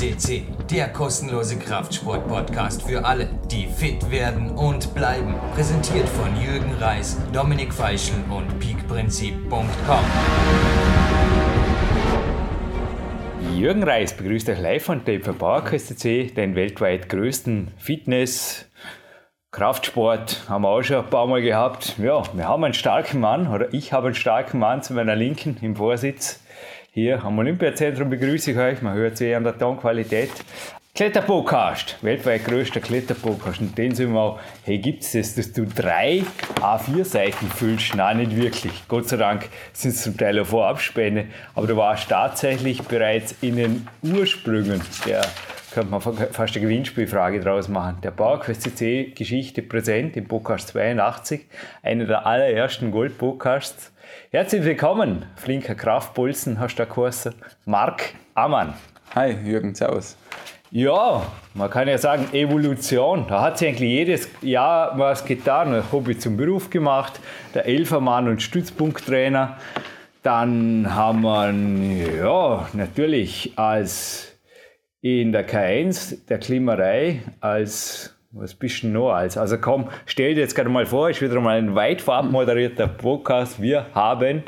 CC, der kostenlose Kraftsport-Podcast für alle, die fit werden und bleiben. Präsentiert von Jürgen Reis, Dominik Feischl und peakprinzip.com. Jürgen Reis begrüßt euch live von Tape von PowerQuest CC, den weltweit größten Fitness- Kraftsport haben wir auch schon ein paar Mal gehabt. Ja, wir haben einen starken Mann, oder ich habe einen starken Mann zu meiner Linken im Vorsitz. Hier am Olympiazentrum begrüße ich euch. Man hört eh an der Tonqualität. Kletterpodcast, weltweit größter Kletterpodcast. Und den sind wir auch, hey, gibt es das, dass du drei A4-Seiten füllst? Nein, nicht wirklich. Gott sei Dank sind es zum Teil auch Vorabspende. Aber du warst tatsächlich bereits in den Ursprüngen der könnte man fast eine Gewinnspielfrage draus machen. Der PowerQuest CC Geschichte präsent im Podcast 82, einer der allerersten Gold-Podcasts Herzlich willkommen, flinker Kraftpulsen, hast du da geheißen. Marc Ammann. Hi, Jürgen, servus. Ja, man kann ja sagen, Evolution. Da hat sich eigentlich jedes Jahr was getan. Ein Hobby zum Beruf gemacht, der Elfermann und Stützpunkttrainer. Dann haben wir, ja, natürlich als in der K1 der Klimerei als was bist du noch als? Also komm, stell dir jetzt gerade mal vor, ist wieder mal ein weit moderierter Podcast. Wir haben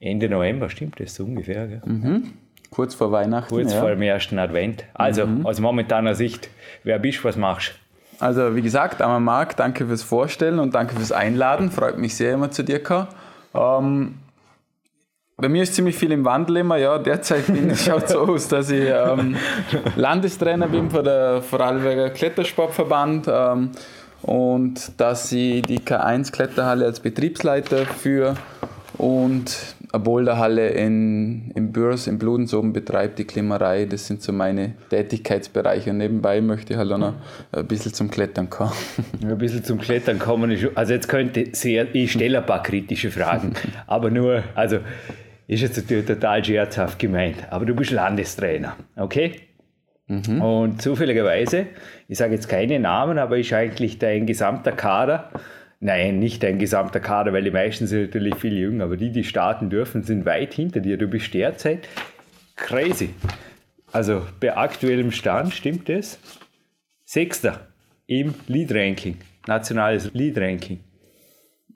Ende November, stimmt das so ungefähr? Gell? Mhm. Kurz vor Weihnachten. Kurz ja. vor dem ersten Advent. Also mhm. aus momentaner Sicht, wer bist du, was machst du? Also wie gesagt, einmal Marc, danke fürs Vorstellen und danke fürs Einladen. Freut mich sehr, immer zu dir kommen. Ähm, bei mir ist ziemlich viel im Wandel immer. Ja, derzeit bin es schaut so aus, dass ich ähm, Landestrainer bin von der Vorarlberger Klettersportverband ähm, und dass ich die K1 Kletterhalle als Betriebsleiter führe und eine Boulderhalle in, in Bürs, in Bludensoben betreibt, die Klimmerei. Das sind so meine Tätigkeitsbereiche. Und nebenbei möchte ich halt auch noch ein bisschen zum Klettern kommen. Ein bisschen zum Klettern kommen. Also jetzt könnte sehr, ich stelle ein paar kritische Fragen, aber nur, also ist jetzt natürlich total scherzhaft gemeint, aber du bist Landestrainer, okay? Mhm. Und zufälligerweise, ich sage jetzt keine Namen, aber ist eigentlich dein gesamter Kader, nein, nicht dein gesamter Kader, weil die meisten sind natürlich viel jünger, aber die, die starten dürfen, sind weit hinter dir. Du bist derzeit crazy. Also bei aktuellem Stand stimmt das? Sechster im Lead-Ranking, nationales Lead-Ranking.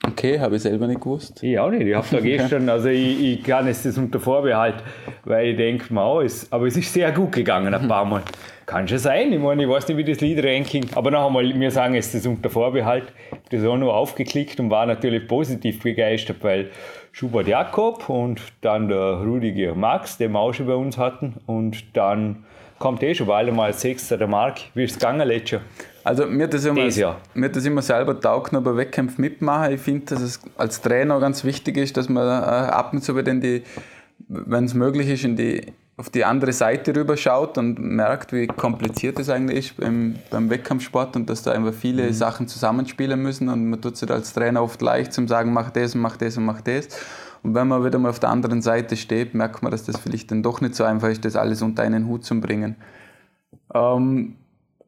Okay, habe ich selber nicht gewusst. Ich auch nicht. Ich habe da gestern, also ich, ich kann es das unter Vorbehalt, weil ich denke, oh, es, aber es ist sehr gut gegangen ein paar Mal. Kann schon sein, ich meine, ich weiß nicht, wie das Lied-Ranking, aber noch einmal, wir sagen es das unter Vorbehalt, das auch nur aufgeklickt und war natürlich positiv begeistert, weil Schubert Jakob und dann der Rudiger Max, den wir auch schon bei uns hatten und dann kommt eh schon bald einmal Sechster der Mark. Wie es gegangen letztes Jahr? Also mir das immer, Jahr. mir das immer selber taugt, bei Wettkämpfen mitmachen. Ich finde, dass es als Trainer ganz wichtig ist, dass man äh, ab und zu, wenn es möglich ist, in die, auf die andere Seite rüber schaut und merkt, wie kompliziert es eigentlich ist beim, beim Wettkampfsport und dass da einfach viele mhm. Sachen zusammenspielen müssen und man tut sich als Trainer oft leicht zum sagen, mach das, mach das und mach das. Und wenn man wieder mal auf der anderen Seite steht, merkt man, dass das vielleicht dann doch nicht so einfach ist, das alles unter einen Hut zu bringen. Ähm,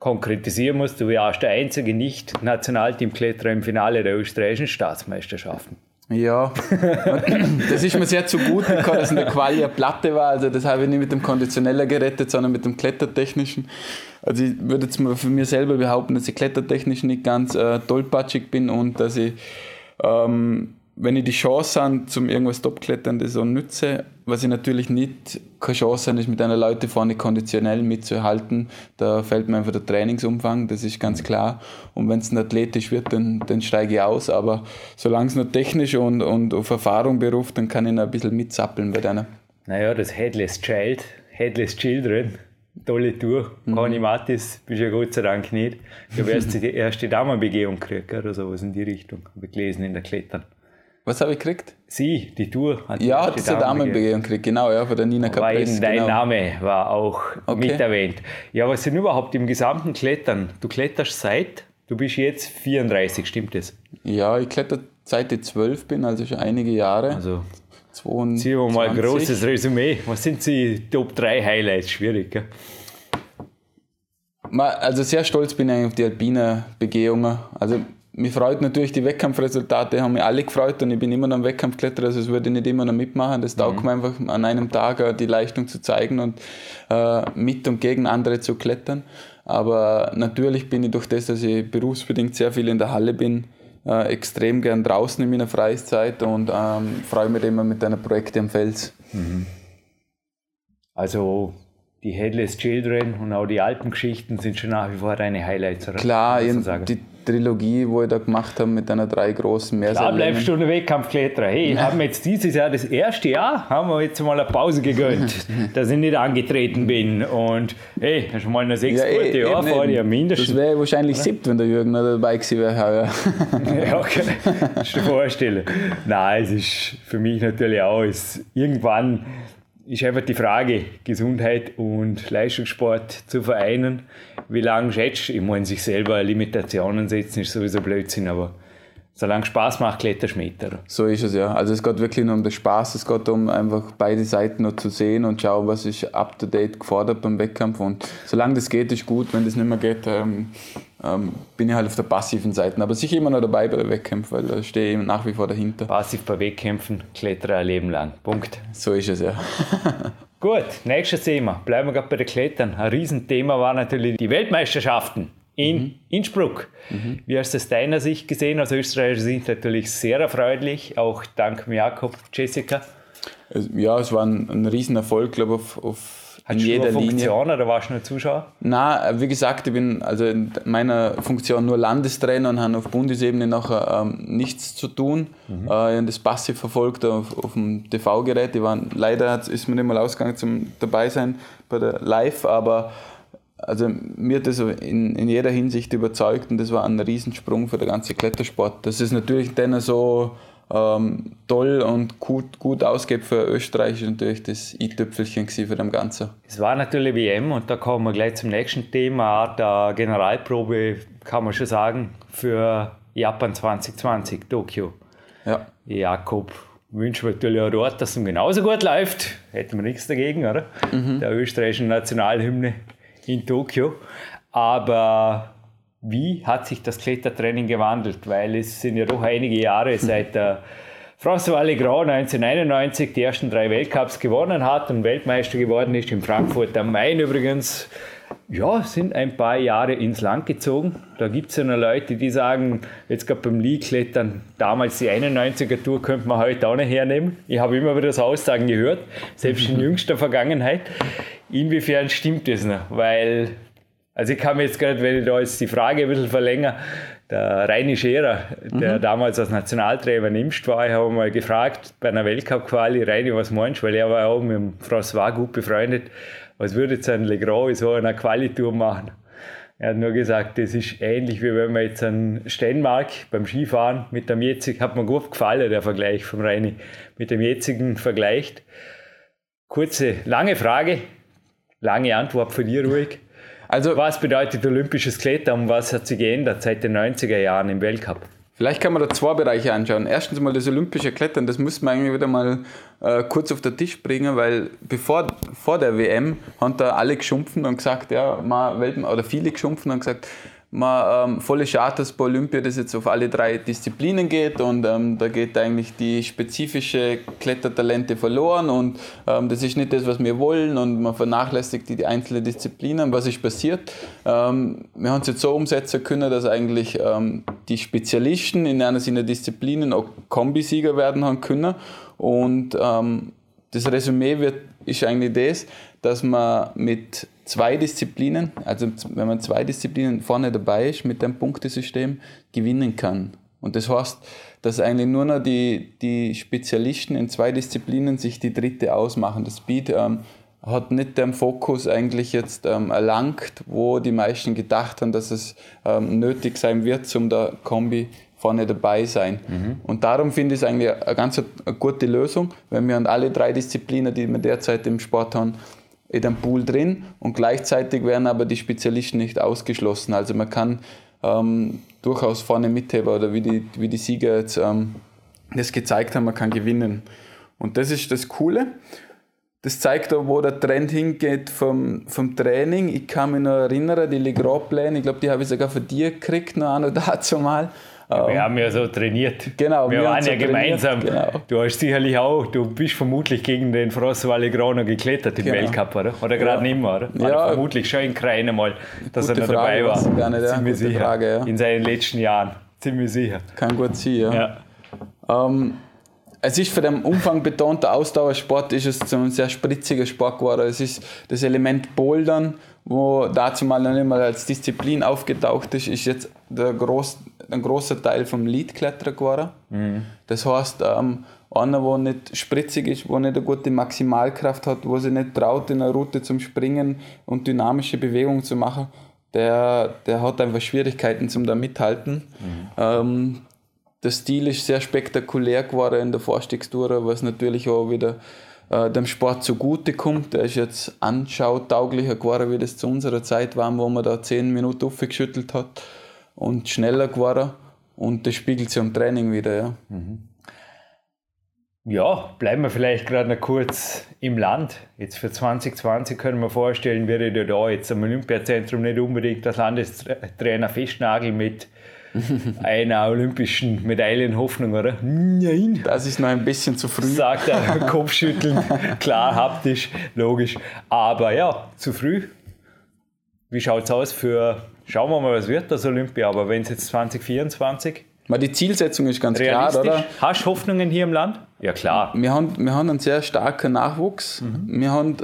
Konkretisieren musst, du warst der einzige Nicht-Nationalteamkletterer im Finale der österreichischen Staatsmeisterschaften. Ja, das ist mir sehr zu gut gekommen, dass in der Quali eine Platte war. Also das habe ich nicht mit dem Konditioneller gerettet, sondern mit dem Klettertechnischen. Also ich würde jetzt mal für mich selber behaupten, dass ich klettertechnisch nicht ganz äh, tollpatschig bin und dass ich ähm, wenn ich die Chance habe, zum irgendwas Topklettern, das so nütze, was ich natürlich nicht keine Chance habe, ist mit einer Leute vorne konditionell mitzuhalten, da fällt mir einfach der Trainingsumfang, das ist ganz klar. Und wenn es ein athletisch wird, dann, dann steige ich aus. Aber solange es nur technisch und, und auf Erfahrung beruft, dann kann ich noch ein bisschen mitzappeln bei deiner. Naja, das Headless Child, Headless Children, tolle Tour. Mhm. Conny Mattis bist ja Gott sei Dank nicht. Du erst die erste Damenbegehung gekriegt oder sowas in die Richtung, habe ich gelesen in der Klettern. Was habe ich gekriegt? Sie, die Tour. Hat ja, hat zur Damenbegehung gekriegt, genau, ja, von der Nina Caprese. Dein genau. Name war auch okay. mit erwähnt. Ja, was sind überhaupt im gesamten Klettern? Du kletterst seit, du bist jetzt 34, stimmt das? Ja, ich kletter seit ich 12 bin, also schon einige Jahre. Also, 22. ziehen wir mal ein großes Resümee. Was sind die Top 3 Highlights? Schwierig, gell? Also sehr stolz bin ich auf die alpine Begehungen. Also mich freut natürlich die Wettkampfresultate, haben mich alle gefreut und ich bin immer noch am Wettkampfkletterer, also das würde ich nicht immer noch mitmachen. Das taugt mhm. mir einfach an einem Tag die Leistung zu zeigen und äh, mit und gegen andere zu klettern. Aber natürlich bin ich durch das, dass ich berufsbedingt sehr viel in der Halle bin, äh, extrem gern draußen in meiner Freizeit und ähm, freue mich immer mit deinen Projekten am Fels. Mhm. Also die Headless Children und auch die Alpengeschichten sind schon nach wie vor deine Highlights, oder? Klar, die Trilogie, wo ich da gemacht habe mit einer drei großen Meersäulen. Da bleibst du Wettkampfkletterer. Hey, ja. haben jetzt dieses Jahr, das erste Jahr, haben wir jetzt mal eine Pause gegönnt, dass ich nicht angetreten bin. Und hey, das ist mal noch sechs ja, eh, gute Jahre vor dir, mindestens. Das wäre wahrscheinlich siebte, wenn der Jürgen noch dabei gewesen wäre. ja, okay. Das ist dir vorstellen. Nein, es ist für mich natürlich auch, es irgendwann ist einfach die Frage, Gesundheit und Leistungssport zu vereinen. Wie lange schätzt du? Ich meine, sich selber Limitationen setzen ist sowieso Blödsinn, aber solange Spaß macht, kletterst mit. So ist es ja. Also es geht wirklich nur um den Spaß, es geht um einfach beide Seiten noch zu sehen und schauen, was ist up to date gefordert beim Wettkampf. Und solange das geht, ist gut. Wenn das nicht mehr geht, ähm, ähm, bin ich halt auf der passiven Seite. Aber sicher immer noch dabei bei Wettkämpfen, weil da stehe ich nach wie vor dahinter. Passiv bei Wettkämpfen, klettere ein Leben lang. Punkt. So ist es ja. Gut, nächstes Thema. Bleiben wir gerade bei den Klettern. Ein Riesenthema war natürlich die Weltmeisterschaften in mhm. Innsbruck. Mhm. Wie hast du es deiner Sicht gesehen? Aus österreichischer Sicht natürlich sehr erfreulich, auch dank Jakob, Jessica. Ja, es war ein, ein Riesenerfolg, glaube ich, auf, auf hat in jeder Funktion Linie. oder warst du nur Zuschauer? Nein, wie gesagt, ich bin also in meiner Funktion nur Landestrainer und habe auf Bundesebene nachher ähm, nichts zu tun. Mhm. Äh, ich das passiv verfolgt auf, auf dem TV-Gerät. leider ist mir nicht mal ausgegangen zum dabei sein bei der Live, aber also mir hat das in, in jeder Hinsicht überzeugt und das war ein Riesensprung für den ganzen Klettersport. Das ist natürlich dann so ähm, toll und gut, gut ausgeht für Österreich ist natürlich das i-Tüpfelchen für das Ganze. Es war natürlich WM und da kommen wir gleich zum nächsten Thema, der Generalprobe, kann man schon sagen, für Japan 2020, Tokio. Ja. Jakob wünschen wir natürlich auch dort, dass es genauso gut läuft. Hätten wir nichts dagegen, oder? Mhm. Der österreichischen Nationalhymne in Tokio. Aber wie hat sich das Klettertraining gewandelt? Weil es sind ja doch einige Jahre seit der François Legrand 1991 die ersten drei Weltcups gewonnen hat und Weltmeister geworden ist in Frankfurt am Main übrigens. Ja, sind ein paar Jahre ins Land gezogen. Da gibt es ja noch Leute, die sagen, jetzt gerade beim Lee-Klettern, damals die 91er Tour könnte man heute auch nicht hernehmen. Ich habe immer wieder das Aussagen gehört, selbst in jüngster Vergangenheit. Inwiefern stimmt das noch? Weil also ich kann mir jetzt gerade, wenn ich da jetzt die Frage ein bisschen verlängere, der Reini Scherer, der mhm. damals als Nationaltrainer nimmst war, ich habe mal gefragt bei einer Weltcup-Quali, Reini, was meinst du, weil er war auch mit dem François gut befreundet, was würde jetzt ein Legrand in so einer Qualitour machen? Er hat nur gesagt, das ist ähnlich wie wenn man jetzt einen Steinmark beim Skifahren mit dem jetzigen, hat mir gut gefallen, der Vergleich vom Reini, mit dem jetzigen vergleicht. Kurze, lange Frage, lange Antwort von dir ruhig. Also, was bedeutet olympisches Klettern und was hat sich geändert seit den 90er Jahren im Weltcup? Vielleicht kann man da zwei Bereiche anschauen. Erstens mal das olympische Klettern, das muss man eigentlich wieder mal äh, kurz auf den Tisch bringen, weil bevor vor der WM haben da alle geschumpfen und gesagt, ja, mal Welten, oder viele geschumpfen und gesagt, man, ähm, volle dass bei Olympia das jetzt auf alle drei Disziplinen geht und ähm, da geht eigentlich die spezifische Klettertalente verloren und ähm, das ist nicht das, was wir wollen und man vernachlässigt die, die einzelnen Disziplinen. Was ist passiert? Ähm, wir haben es jetzt so umsetzen können, dass eigentlich ähm, die Spezialisten in einer seiner Disziplinen auch Kombisieger werden haben können und ähm, das Resümee wird, ist eigentlich das, dass man mit zwei Disziplinen, also wenn man zwei Disziplinen vorne dabei ist mit dem Punktesystem, gewinnen kann. Und das heißt, dass eigentlich nur noch die, die Spezialisten in zwei Disziplinen sich die dritte ausmachen. Das Speed ähm, hat nicht den Fokus eigentlich jetzt ähm, erlangt, wo die meisten gedacht haben, dass es ähm, nötig sein wird, zum der Kombi vorne dabei sein. Mhm. Und darum finde ich es eigentlich eine ganz eine gute Lösung, wenn wir an alle drei Disziplinen, die wir derzeit im Sport haben, in dem Pool drin und gleichzeitig werden aber die Spezialisten nicht ausgeschlossen. Also man kann ähm, durchaus vorne mitheben oder wie die, wie die Sieger jetzt ähm, das gezeigt haben, man kann gewinnen. Und das ist das Coole. Das zeigt auch, wo der Trend hingeht vom, vom Training. Ich kann mich noch erinnern, die Legrand-Pläne, ich glaube, die habe ich sogar von dir gekriegt, noch einmal dazu mal. Ja, wir ähm, haben ja so trainiert. Genau, wir, wir waren ja gemeinsam. Genau. Du hast sicherlich auch, du bist vermutlich gegen den Frostwalle Grano geklettert im genau. Weltcup, oder? Oder gerade ja. nicht mehr, oder? Ja. vermutlich schon in Kreine mal, dass Gute er noch Frage, dabei war. Gar nicht, Ziemlich sicher. Frage, ja. In seinen letzten Jahren. Ziemlich sicher. Kann gut sein, ja. Ähm, es ist für den Umfang betonten Ausdauersport ist es ein sehr spritziger Sport geworden. Es ist das Element Bouldern, wo dazu mal noch nicht mal als Disziplin aufgetaucht ist, ist jetzt der groß, ein großer Teil vom Leadkletterer geworden. Mhm. Das heißt, ähm, einer, der nicht spritzig ist, der nicht eine gute Maximalkraft hat, wo sich nicht traut, in einer Route zum Springen und dynamische Bewegungen zu machen, der, der hat einfach Schwierigkeiten zum da mithalten. Mhm. Ähm, der Stil ist sehr spektakulär geworden in der Vorstiegstour, was natürlich auch wieder äh, dem Sport zugute kommt. Der ist jetzt anschautauglicher geworden, wie das zu unserer Zeit war, wo man da zehn Minuten aufgeschüttelt hat und schneller geworden. Und das spiegelt sich im Training wieder. Ja. Mhm. Ja, bleiben wir vielleicht gerade noch kurz im Land. Jetzt für 2020 können wir vorstellen, wäre ja da jetzt am Olympiazentrum nicht unbedingt das Landestrainer Festnagel mit einer olympischen Medaillenhoffnung, oder? Nein. Das ist noch ein bisschen zu früh. Sagt er, Kopfschütteln, klar, haptisch, logisch. Aber ja, zu früh. Wie schaut es aus für, schauen wir mal, was wird das Olympia, aber wenn es jetzt 2024 Mal die Zielsetzung ist ganz klar, oder? Hast du Hoffnungen hier im Land? Ja, klar. Wir haben, wir haben einen sehr starken Nachwuchs. Mhm. Wir haben,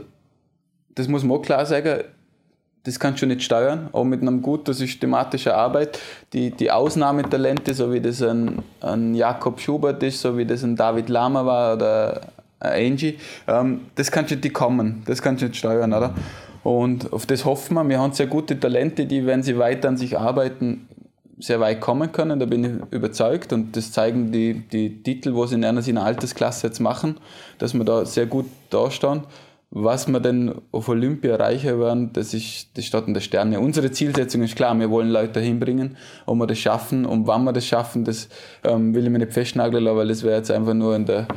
das muss man auch klar sagen, das kannst du nicht steuern, auch mit einem guten systematischen Arbeit. Die, die Ausnahmetalente, so wie das ein, ein Jakob Schubert ist, so wie das ein David Lama war oder ein Angie, ähm, das kannst du nicht kommen, das kannst du nicht steuern, oder? Und auf das hoffen wir. Wir haben sehr gute Talente, die, wenn sie weiter an sich arbeiten, sehr weit kommen können, da bin ich überzeugt und das zeigen die, die Titel, sie in einer seiner Altersklasse jetzt machen, dass wir da sehr gut dastehen. Was wir denn auf Olympia erreichen werden, das ist das in der Sterne. Unsere Zielsetzung ist klar, wir wollen Leute hinbringen, ob wir das schaffen und wann wir das schaffen, das ähm, will ich mir nicht festnageln, weil das wäre jetzt einfach nur in der,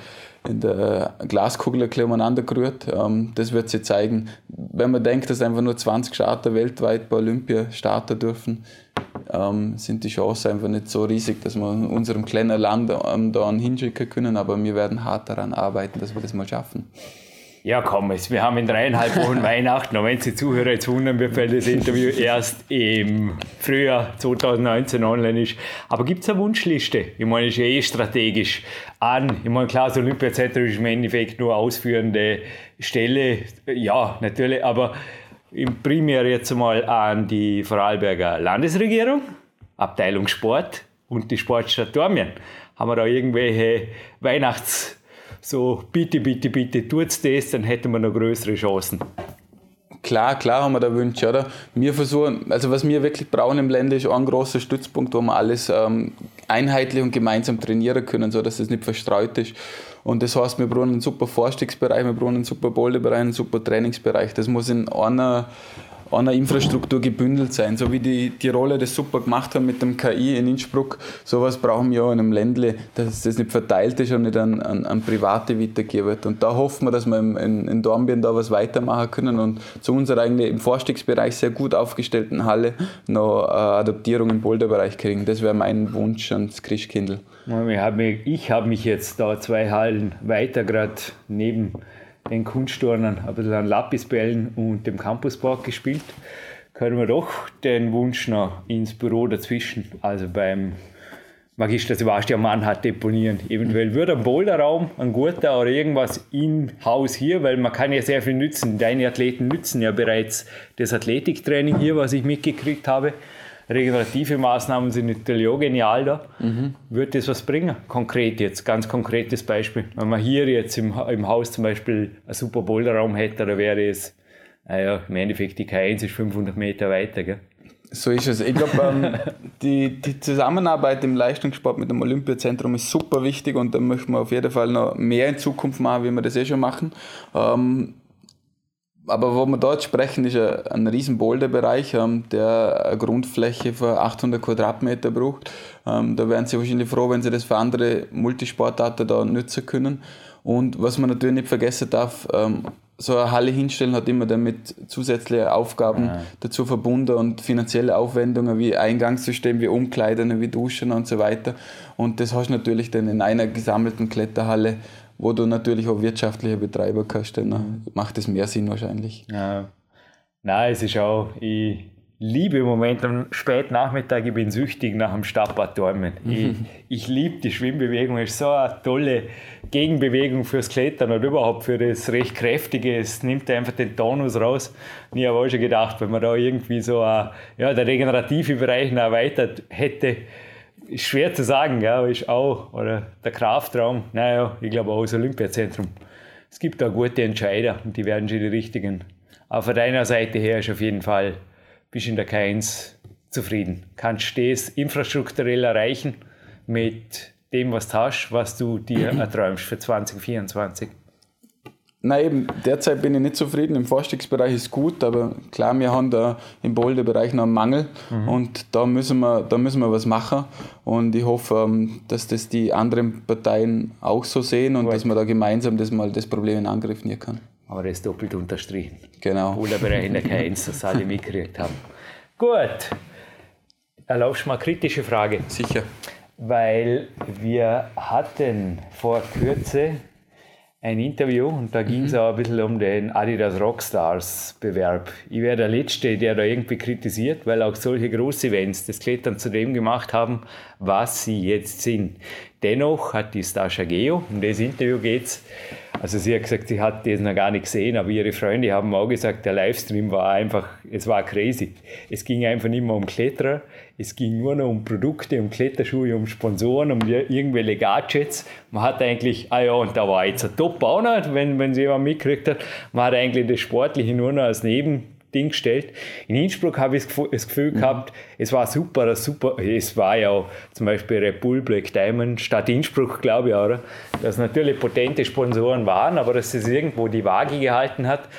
in der Glaskugel ein umeinander gerührt. Ähm, das wird sich zeigen. Wenn man denkt, dass einfach nur 20 Starter weltweit bei Olympia starten dürfen, ähm, sind die Chancen einfach nicht so riesig, dass wir in unserem kleinen Land ähm, da hinschicken können, aber wir werden hart daran arbeiten, dass wir das mal schaffen. Ja, komm, wir haben in dreieinhalb Wochen Weihnachten. Und wenn Sie Zuhörer jetzt wundern, wird, weil das Interview erst im Frühjahr 2019 online ist. Aber gibt es eine Wunschliste? Ich meine, ist ja eh strategisch an. Ich meine, klar, das Olympiazentrum ist im Endeffekt nur ausführende Stelle. Ja, natürlich, aber im primär jetzt mal an die Vorarlberger Landesregierung, Abteilung Sport und die Sportstadt Dormien. Haben wir da irgendwelche Weihnachts- so bitte, bitte, bitte tut's das, dann hätten wir noch größere Chancen. Klar, klar haben wir da Wünsche, oder? Wir versuchen, also was wir wirklich brauchen im Ländle ist ein großer Stützpunkt, wo wir alles ähm, einheitlich und gemeinsam trainieren können, sodass es nicht verstreut ist. Und das heißt, wir brauchen einen super Vorstiegsbereich, wir brauchen einen super Boulderbereich, einen super Trainingsbereich. Das muss in einer einer Infrastruktur gebündelt sein. So wie die Tiroler das super gemacht haben mit dem KI in Innsbruck, sowas brauchen wir auch in einem Ländle, dass das nicht verteilt ist und nicht an, an, an Private weitergegeben wird. Und da hoffen wir, dass wir in, in Dornbirn da was weitermachen können und zu unserer eigentlich im Vorstiegsbereich sehr gut aufgestellten Halle noch eine Adaptierung im Boulderbereich kriegen. Das wäre mein Wunsch ans Christkindl. Ich habe mich jetzt da zwei Hallen weiter gerade neben den Kunstturnern ein bisschen an Lapisbällen und dem Campuspark gespielt, können wir doch den Wunsch noch ins Büro dazwischen, also beim Magister Sebastian Mann hat deponieren. Eventuell würde ein Boulderraum, ein guter oder irgendwas im Haus hier, weil man kann ja sehr viel nützen. Deine Athleten nützen ja bereits das Athletiktraining hier, was ich mitgekriegt habe regenerative Maßnahmen sind natürlich auch genial da. Mhm. Wird das was bringen? Konkret jetzt, ganz konkretes Beispiel. Wenn man hier jetzt im, im Haus zum Beispiel einen super Boulderraum hätte, dann wäre es, naja, im Endeffekt die K1 ist 500 Meter weiter. Gell? So ist es. Ich glaube, ähm, die, die Zusammenarbeit im Leistungssport mit dem Olympiazentrum ist super wichtig und da möchten wir auf jeden Fall noch mehr in Zukunft machen, wie wir das eh schon machen. Ähm, aber wo wir dort sprechen, ist ein, ein riesen Boulderbereich, ähm, der eine Grundfläche von 800 Quadratmeter braucht. Ähm, da wären Sie wahrscheinlich froh, wenn Sie das für andere Multisportarten da nutzen können. Und was man natürlich nicht vergessen darf, ähm, so eine Halle hinstellen hat immer damit zusätzliche Aufgaben ja. dazu verbunden und finanzielle Aufwendungen wie Eingangssystem, wie Umkleiden, wie Duschen und so weiter. Und das hast du natürlich dann in einer gesammelten Kletterhalle, wo du natürlich auch wirtschaftliche Betreiber kannst, dann mhm. macht es mehr Sinn wahrscheinlich. Ja. Nein, es ist auch, ich liebe im Moment am Spätnachmittag, ich bin süchtig nach dem Stadtbad Dormen. Ich, ich liebe die Schwimmbewegung, es ist so eine tolle Gegenbewegung fürs Klettern und überhaupt für das recht kräftige. Es nimmt einfach den Tonus raus. Und ich habe auch schon gedacht, wenn man da irgendwie so ein, ja, der regenerative Bereich noch erweitert hätte, ist schwer zu sagen, ja, ist auch, oder der Kraftraum, naja, ich glaube auch das Olympiazentrum. Es gibt da gute Entscheider und die werden schon die richtigen. Aber von deiner Seite her ist auf jeden Fall bist in der K1 zufrieden. Kannst das infrastrukturell erreichen mit dem, was du hast, was du dir erträumst für 2024? Nein, eben, derzeit bin ich nicht zufrieden. Im Vorstiegsbereich ist gut, aber klar, wir haben da im Boulder-Bereich noch einen Mangel mhm. und da müssen, wir, da müssen wir was machen. Und ich hoffe, ähm, dass das die anderen Parteien auch so sehen und Gut. dass man da gemeinsam das mal das Problem in Angriff nehmen kann. Aber das ist doppelt unterstrichen. Genau. Boulder-Bereich in der K1, das alle mitgekriegt haben. Gut. Erlaubst du mal eine kritische Frage? Sicher. Weil wir hatten vor Kürze ein Interview und da ging es mhm. auch ein bisschen um den Adidas Rockstars Bewerb. Ich wäre der Letzte, der da irgendwie kritisiert, weil auch solche Groß-Events das Klettern zu dem gemacht haben, was sie jetzt sind. Dennoch hat die Stascha Geo, um das Interview geht es, also sie hat gesagt, sie hat das noch gar nicht gesehen, aber ihre Freunde haben auch gesagt, der Livestream war einfach, es war crazy. Es ging einfach nicht mehr um Kletterer, es ging nur noch um Produkte, um Kletterschuhe, um Sponsoren, um irgendwelche Gadgets. Man hat eigentlich, ah ja, und da war jetzt ein Top-Bauner, wenn, wenn sie jemand mitgekriegt hat, man hat eigentlich das Sportliche nur noch als Neben Ding gestellt. In Innsbruck habe ich das Gefühl mhm. gehabt, es war super, super, es war ja auch zum Beispiel Red Bull Black Diamond statt Innsbruck, glaube ich, oder? Dass natürlich potente Sponsoren waren, aber dass es irgendwo die Waage gehalten hat,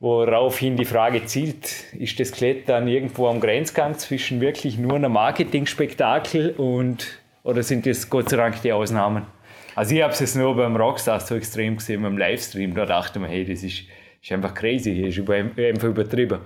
woraufhin die Frage zielt, ist das Klettern irgendwo am Grenzgang zwischen wirklich nur einem Marketing-Spektakel und, oder sind das Gott sei Dank die Ausnahmen? Also ich habe es jetzt nur beim Rockstars so extrem gesehen, beim Livestream, da dachte man, hey, das ist ist einfach crazy, ist einfach übertrieben.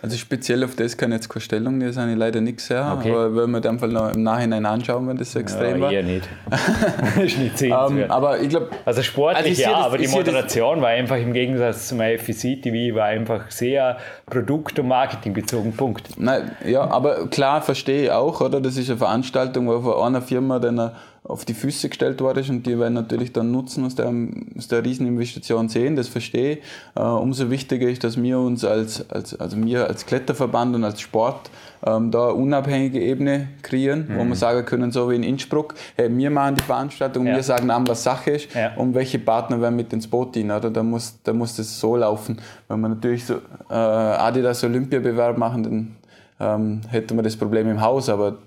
Also speziell auf das kann ich jetzt keine Stellung nehmen, das habe ich leider nicht gesehen, okay. aber wenn wir dann noch im Nachhinein anschauen, wenn das so extrem ja, war. eher nicht. das ist nicht sehenswert. um, aber ich glaube... Also sportlich also ja, das, aber die Moderation war einfach im Gegensatz zum IFC TV war einfach sehr produkt- und marketingbezogen, Punkt. Nein, ja, aber klar, verstehe ich auch, oder? Das ist eine Veranstaltung, wo von einer Firma dann auf die Füße gestellt worden ist und die werden natürlich dann Nutzen aus der, aus der Rieseninvestition sehen, das verstehe ich. Äh, umso wichtiger ist, dass wir uns als, als, also wir als Kletterverband und als Sport ähm, da eine unabhängige Ebene kreieren, mhm. wo wir sagen können, so wie in Innsbruck, hey, wir machen die Veranstaltung, ja. wir sagen an, was Sache ist ja. und welche Partner werden mit ins Boot dienen. Oder? Da, muss, da muss das so laufen. Wenn wir natürlich so äh, Adidas Olympiabewerb machen, dann ähm, hätten wir das Problem im Haus, aber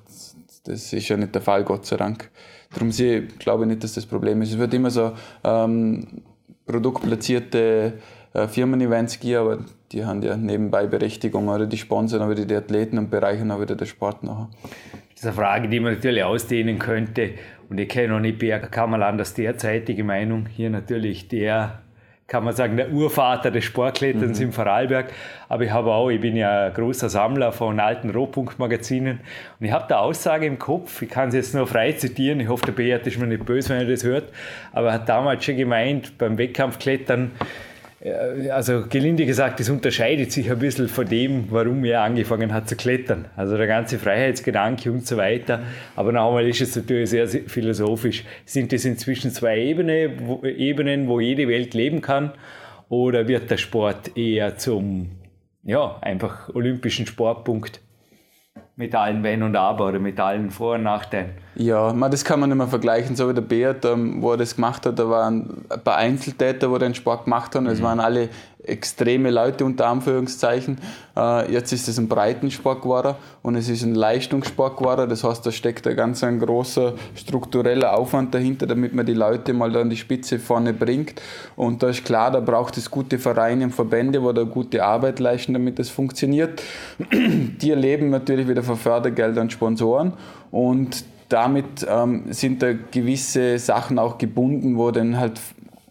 das ist ja nicht der Fall, Gott sei Dank. Darum sehe glaube ich nicht, dass das Problem ist. Es wird immer so ähm, produktplatzierte äh, Firmen-Events geben, aber die haben ja nebenbei Berechtigung oder die sponsern aber die Athleten und bereichern auch wieder den Sport nachher. Das ist eine Frage, die man natürlich ausdehnen könnte. Und ich kenne noch nicht Berg Kammerland derzeitige Meinung. Hier natürlich der kann man sagen, der Urvater des Sportkletterns mhm. im Vorarlberg. Aber ich habe auch, ich bin ja ein großer Sammler von alten Rohpunktmagazinen und ich habe da Aussage im Kopf, ich kann es jetzt nur frei zitieren, ich hoffe, der Beat ist mir nicht böse, wenn er das hört, aber er hat damals schon gemeint, beim Wettkampfklettern, also gelinde gesagt, das unterscheidet sich ein bisschen von dem, warum er angefangen hat zu klettern. Also der ganze Freiheitsgedanke und so weiter. Aber noch einmal ist es natürlich sehr, philosophisch. Sind das inzwischen zwei Ebenen wo, Ebenen, wo jede Welt leben kann? Oder wird der Sport eher zum, ja, einfach olympischen Sportpunkt? Mit allen Wenn und Aber oder mit allen Vor- und Nachteilen. Ja, man, das kann man nicht mehr vergleichen. So wie der Beat, ähm, wo er das gemacht hat, da waren ein paar Einzeltäter, wo den Sport gemacht haben. Es mhm. waren alle extreme Leute unter Anführungszeichen. Äh, jetzt ist es ein Breitensport geworden und es ist ein Leistungssport geworden. Das heißt, da steckt ein ganz ein großer struktureller Aufwand dahinter, damit man die Leute mal an die Spitze vorne bringt. Und da ist klar, da braucht es gute Vereine und Verbände, wo da gute Arbeit leisten, damit das funktioniert. Die erleben natürlich wieder von Fördergeldern und Sponsoren und damit ähm, sind da gewisse Sachen auch gebunden, wo dann halt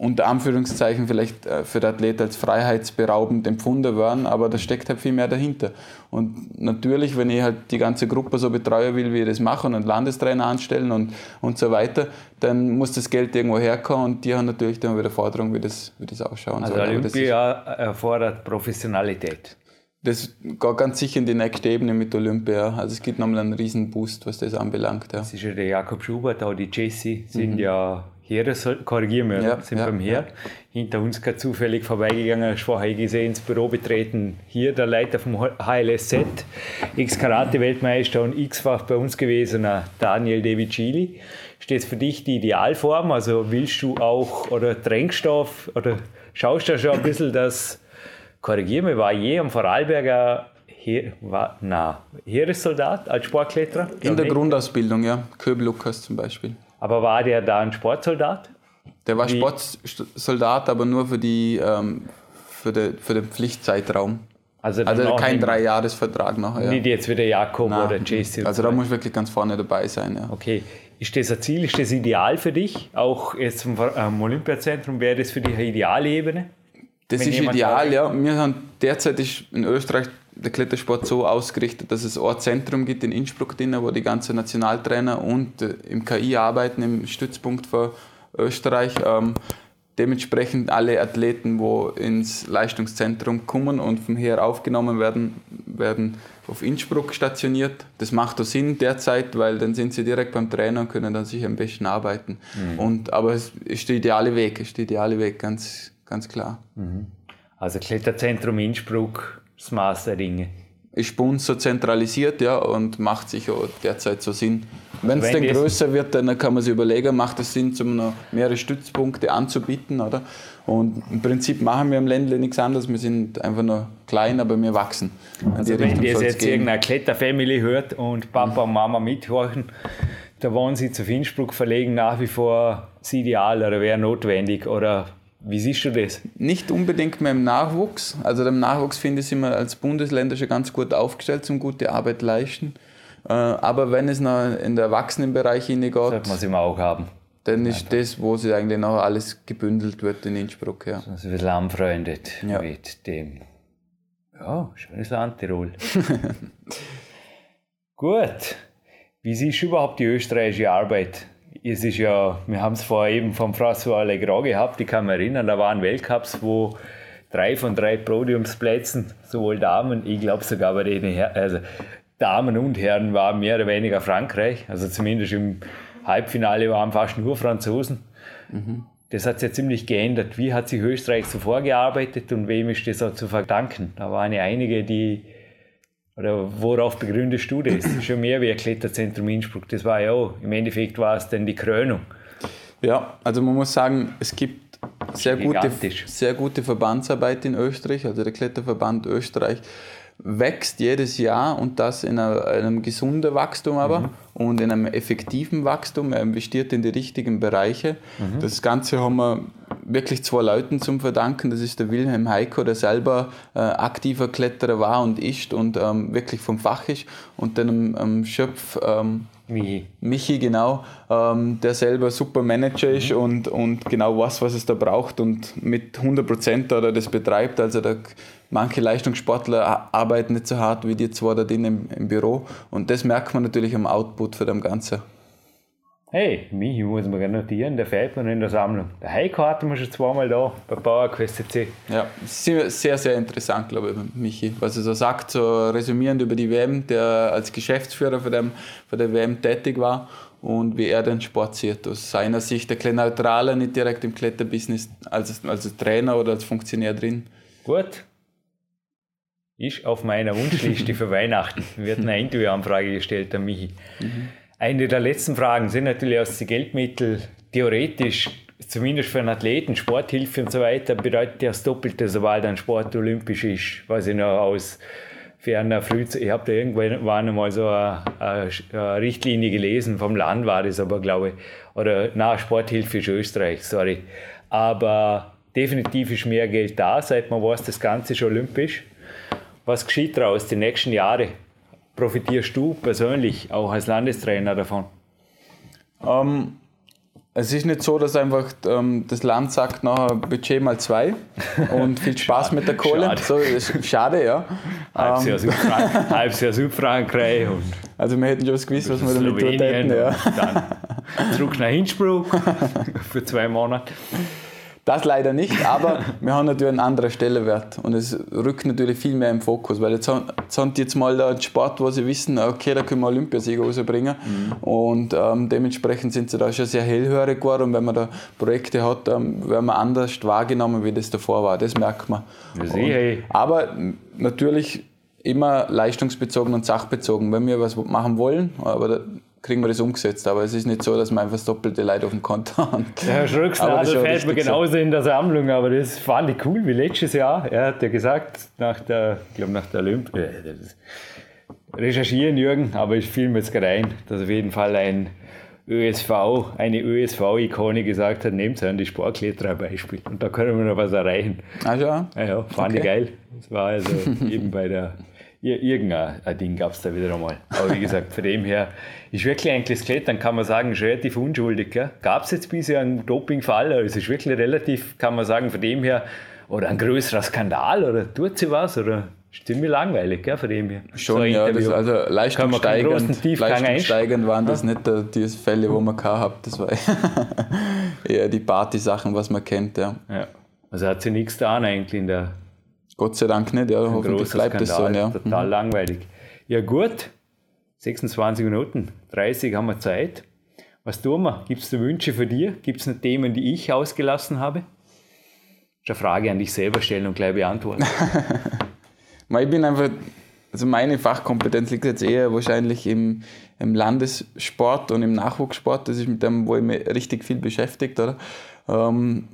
unter Anführungszeichen vielleicht äh, für den Athlet als freiheitsberaubend empfunden werden, aber da steckt halt viel mehr dahinter. Und natürlich, wenn ich halt die ganze Gruppe so betreuen will, wie ich das machen und Landestrainer anstellen und, und so weiter, dann muss das Geld irgendwo herkommen und die haben natürlich dann wieder Forderungen, wie das, wie das ausschauen also soll. Also Olympia erfordert Professionalität. Das geht ganz sicher in die nächste Ebene mit Olympia. Also es gibt nochmal einen riesen Boost, was das anbelangt. Ja. Das ist ja der Jakob Schubert, auch die Jesse sind mhm. ja Heere, korrigieren wir, ja, sind ja, beim Heer. Ja. Hinter uns gerade zufällig vorbeigegangen, ich vorher gesehen, ins Büro betreten. Hier der Leiter vom HLSZ, Ex-Karate-Weltmeister und x-fach bei uns gewesener Daniel Devicili. Steht für dich die Idealform? Also willst du auch, oder Tränkstoff, oder schaust du schon ein bisschen das, korrigieren wir, war je am Vorarlberger Heer, war, na, Heeressoldat als Sportkletterer? In der nicht? Grundausbildung, ja. Köbel Lukas zum Beispiel. Aber war der da ein Sportsoldat? Der war Wie? Sportsoldat, aber nur für, die, ähm, für, de, für den Pflichtzeitraum. Also, also kein Dreijahresvertrag nachher. Ja. Nicht jetzt wie der Jakob Nein. oder Jesse. Also da muss ich wirklich ganz vorne dabei sein. Ja. Okay. Ist das ein Ziel, ist das ideal für dich? Auch jetzt vom Olympiazentrum, wäre das für dich eine Idealebene? Das ist ideal, ja. Wir haben derzeit ist in Österreich der Klettersport so ausgerichtet, dass es ein Zentrum gibt in Innsbruck, drin, wo die ganzen Nationaltrainer und äh, im KI arbeiten, im Stützpunkt für Österreich. Ähm, dementsprechend alle Athleten, wo ins Leistungszentrum kommen und vom her aufgenommen werden, werden auf Innsbruck stationiert. Das macht auch Sinn derzeit, weil dann sind sie direkt beim Trainer und können dann sich am besten arbeiten. Mhm. Und, aber es ist der ideale Weg, ist der ideale Weg, ganz, ganz klar. Mhm. Also Kletterzentrum Innsbruck das Maß der Dinge. Ist bei uns so zentralisiert ja, und macht sicher derzeit so Sinn. Wenn es dann größer wird, dann kann man sich überlegen, macht es Sinn, um noch mehrere Stützpunkte anzubieten. Oder? Und im Prinzip machen wir im Ländle nichts anderes. Wir sind einfach nur klein, aber wir wachsen. Also wenn ihr jetzt gehen. irgendeine Kletterfamily hört und Papa und Mama mithorchen, der Wohnsitz auf Innsbruck verlegen nach wie vor das Ideal oder wäre notwendig oder wie siehst du das? Nicht unbedingt mehr im Nachwuchs. Also im Nachwuchs finde ich, sind wir als Bundesländer schon ganz gut aufgestellt, zum gute Arbeit leisten. Äh, aber wenn es noch in der Erwachsenenbereich hineingeht, sollte man es immer auch haben. Dann ist Einfach. das, wo sich eigentlich noch alles gebündelt wird in Innsbruck. Ja. Also ein bisschen anfreundet ja. mit dem. Ja, schönes Land, Tirol. Gut. Wie siehst du überhaupt die österreichische Arbeit? Es ist ja, wir haben es vorher eben vom François Allegro gehabt, ich kann mich erinnern, da waren Weltcups, wo drei von drei Podiumsplätzen, sowohl Damen, ich glaube sogar bei den Her also Damen und Herren waren mehr oder weniger Frankreich, also zumindest im Halbfinale waren fast nur Franzosen. Mhm. Das hat sich ja ziemlich geändert. Wie hat sich Österreich so vorgearbeitet und wem ist das auch zu verdanken? Da waren ja einige, die oder worauf begründest du das? Schon mehr wie ein Kletterzentrum Innsbruck. Das war ja auch, im Endeffekt war es dann die Krönung. Ja, also man muss sagen, es gibt sehr gute, sehr gute Verbandsarbeit in Österreich. Also der Kletterverband Österreich wächst jedes Jahr und das in einem gesunden Wachstum aber mhm. und in einem effektiven Wachstum. Er investiert in die richtigen Bereiche. Mhm. Das Ganze haben wir wirklich zwei Leuten zum verdanken. Das ist der Wilhelm Heiko, der selber äh, aktiver Kletterer war und ist und ähm, wirklich vom Fach ist. Und dann am, am Schöpf ähm, Michi. Michi, genau, ähm, der selber super Manager ist mhm. und, und genau weiß, was es da braucht und mit 100 Prozent oder das betreibt. Also da, manche Leistungssportler arbeiten nicht so hart wie die zwei da drin im, im Büro und das merkt man natürlich am Output von dem Ganzen. Hey, mich muss man gerne notieren, der fehlt mir in der Sammlung. Der Heiko hatten wir schon zweimal da bei PowerQuest CC. Ja, sehr, sehr interessant, glaube ich, Michi. Was er so sagt, so resümierend über die WM, der als Geschäftsführer von, dem, von der WM tätig war und wie er den Sport sieht. Aus seiner Sicht der kleine Neutraler, nicht direkt im Kletterbusiness als, als Trainer oder als Funktionär drin. Gut. Ist auf meiner Wunschliste für Weihnachten. Wird eine Interviewanfrage gestellt an Michi. Mhm. Eine der letzten Fragen sind natürlich aus den Geldmitteln theoretisch, zumindest für einen Athleten, Sporthilfe und so weiter, bedeutet das Doppelte, sobald ein Sport olympisch ist. Was ich noch aus ferner Frühzeit, ich habe da irgendwann einmal so eine, eine, Richtlinie gelesen, vom Land war das aber, glaube ich, oder na, Sporthilfe ist Österreich, sorry. Aber definitiv ist mehr Geld da, seit man weiß, das Ganze ist olympisch. Was geschieht daraus die nächsten Jahre? Profitierst du persönlich auch als Landestrainer davon? Ähm, es ist nicht so, dass einfach ähm, das Land sagt, nachher Budget mal zwei und viel Spaß mit der Kohle. Schade. So, schade, ja. Halbes Ähm, Südfrankreich und also wir hätten schon gewusst, was wir damit tun hätten. Ja. dann zurück nach Innsbruck für zwei Monate. Das leider nicht, aber wir haben natürlich einen anderen Stellenwert und es rückt natürlich viel mehr im Fokus, weil jetzt haben, jetzt haben die jetzt mal da einen Sport, wo sie wissen, okay, da können wir Olympiasieger rausbringen und ähm, dementsprechend sind sie da schon sehr hellhörig geworden und wenn man da Projekte hat, ähm, werden wir anders wahrgenommen, wie das davor war, das merkt man. Ja, sicher, ey. Aber natürlich immer leistungsbezogen und sachbezogen, wenn wir was machen wollen, aber da kriegen wir das umgesetzt, aber es ist nicht so, dass wir einfach das doppelte Leid auf dem Konto haben. Der Herr schon fällt mir so. genauso in der Sammlung, aber das fand ich cool, wie letztes Jahr. Er hat ja gesagt, nach der, ich glaube nach der Olymp äh, recherchieren Jürgen, aber ich filme jetzt gerade ein, dass auf jeden Fall ein ÖSV, eine ÖSV-Ikone gesagt hat, nehmt an die Sportkletterer Beispiel und da können wir noch was erreichen. Also, ja. Ja, ja, fand ich Okay. geil. Das war also eben bei der. Ir- Irgendein ein Ding gab es da wieder einmal. Aber wie gesagt, von dem her ist wirklich eigentlich das Klettern, kann man sagen, ist relativ unschuldig. Gab es jetzt bisher einen Dopingfall? Also es ist wirklich relativ, kann man sagen, von dem her, oder ein größerer Skandal oder tut sie was? Oder ist ziemlich langweilig, gell, von dem her. Schon, So ja. Das, also einstellen. leistungssteigernd waren das nicht äh, die Fälle, wo man gehabt hat. Das war eher die Party-Sachen, was man kennt. Ja. Ja. Also hat sie nichts getan eigentlich in der Gott sei Dank nicht, ja. Hoffentlich großer bleibt es so. Ja. total langweilig. Ja gut, 26 Minuten, 30 haben wir Zeit. Was tun wir? Gibt es da Wünsche für dir? Gibt es noch Themen, die ich ausgelassen habe? Das ist eine Frage an dich selber stellen und gleich beantworten. Ich bin einfach, also meine Fachkompetenz liegt jetzt eher wahrscheinlich im, im Landessport und im Nachwuchssport. Das ist mit dem, wo ich mich richtig viel beschäftigt, oder? Ähm,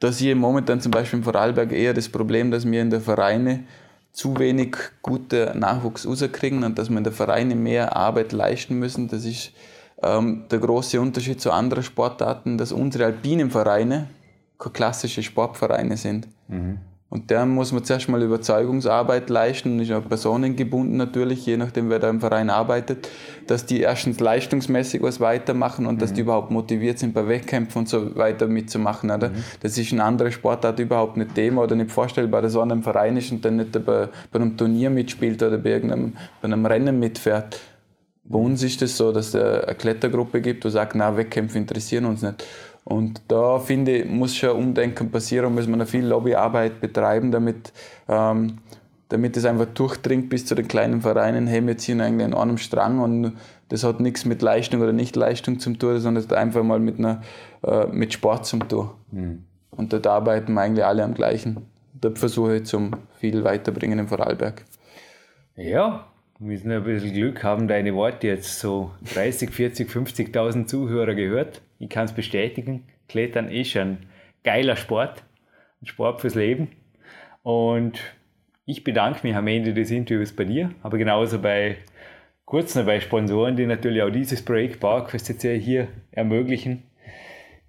da sehe ich momentan zum Beispiel im Vorarlberg eher das Problem, dass wir in der Vereine zu wenig gute Nachwuchs rauskriegen und dass wir in der Vereine mehr Arbeit leisten müssen. Das ist ähm, der große Unterschied zu anderen Sportarten, dass unsere alpinen Vereine klassische Sportvereine sind. Und da muss man zuerst mal Überzeugungsarbeit leisten und ist auch personengebunden natürlich, je nachdem, wer da im Verein arbeitet, dass die erstens leistungsmäßig was weitermachen und dass die überhaupt motiviert sind, bei Wettkämpfen und so weiter mitzumachen. Oder? Das ist in anderen Sportart überhaupt nicht Thema oder nicht vorstellbar, dass einer im Verein ist und dann nicht bei, bei einem Turnier mitspielt oder bei, irgendeinem, bei einem Rennen mitfährt. Bei uns ist es so, dass es eine Klettergruppe gibt, die sagt, na, Wettkämpfe interessieren uns nicht. Und da finde ich, muss schon Umdenken passieren, muss man viel Lobbyarbeit betreiben, damit, ähm, damit es einfach durchdringt bis zu den kleinen Vereinen, hey, wir ziehen eigentlich an einem Strang und das hat nichts mit Leistung oder Nicht-Leistung zu tun, sondern es hat einfach mal mit, einer, äh, mit Sport zu tun. Und dort arbeiten wir eigentlich alle am gleichen. Dort versuche ich zum viel weiterbringen im Vorarlberg. ja, wir müssen ein bisschen Glück haben, deine Worte jetzt so 30, 40, 50.000 Zuhörer gehört. Ich kann es bestätigen, Klettern ist ein geiler Sport, ein Sport fürs Leben. Und ich bedanke mich am Ende des Interviews bei dir, aber genauso bei kurz noch bei Sponsoren, die natürlich auch dieses Projekt PowerQuest CC hier ermöglichen.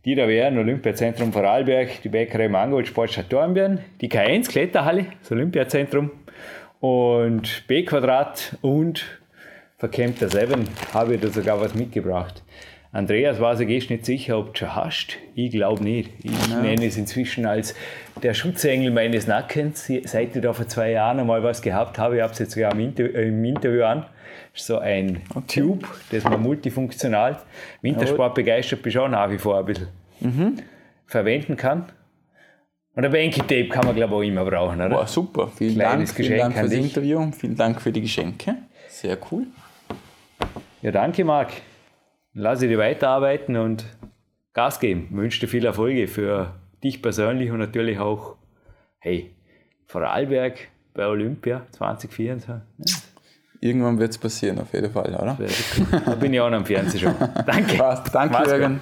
Die da wären Olympiazentrum Vorarlberg, die Bäckerei Mangold, Sportstadt Dornbirn, die K1 Kletterhalle, das Olympiazentrum und B Quadrat und Verkämmter 7 habe ich da sogar was mitgebracht. Andreas war sich gehst nicht sicher, ob du schon hast. Ich glaube nicht. Ich nenne es inzwischen als der Schutzengel meines Nackens. Seit ich da vor zwei Jahren einmal was gehabt habe, ich habe es jetzt sogar im, Inter im Interview an. So ein Tube, das man multifunktional, Wintersport begeistert bin, schon nach wie vor ein bisschen verwenden kann. Und ein Banky-Tape kann man, glaube ich, auch immer brauchen, oder? Boah, super. Vielen Kleines Dank. Vielen Geschenk Dank an fürs dich. Interview. Vielen Dank für die Geschenke. Sehr cool. Ja, danke, Marc. Lass ich dir weiterarbeiten und Gas geben. Wünsche dir viel Erfolge für dich persönlich und natürlich auch, hey, Vorarlberg bei Olympia 2024. Irgendwann wird es passieren, auf jeden Fall, oder? Da bin ich auch noch am Fernsehen schon. Danke. Passt. Danke. Jürgen.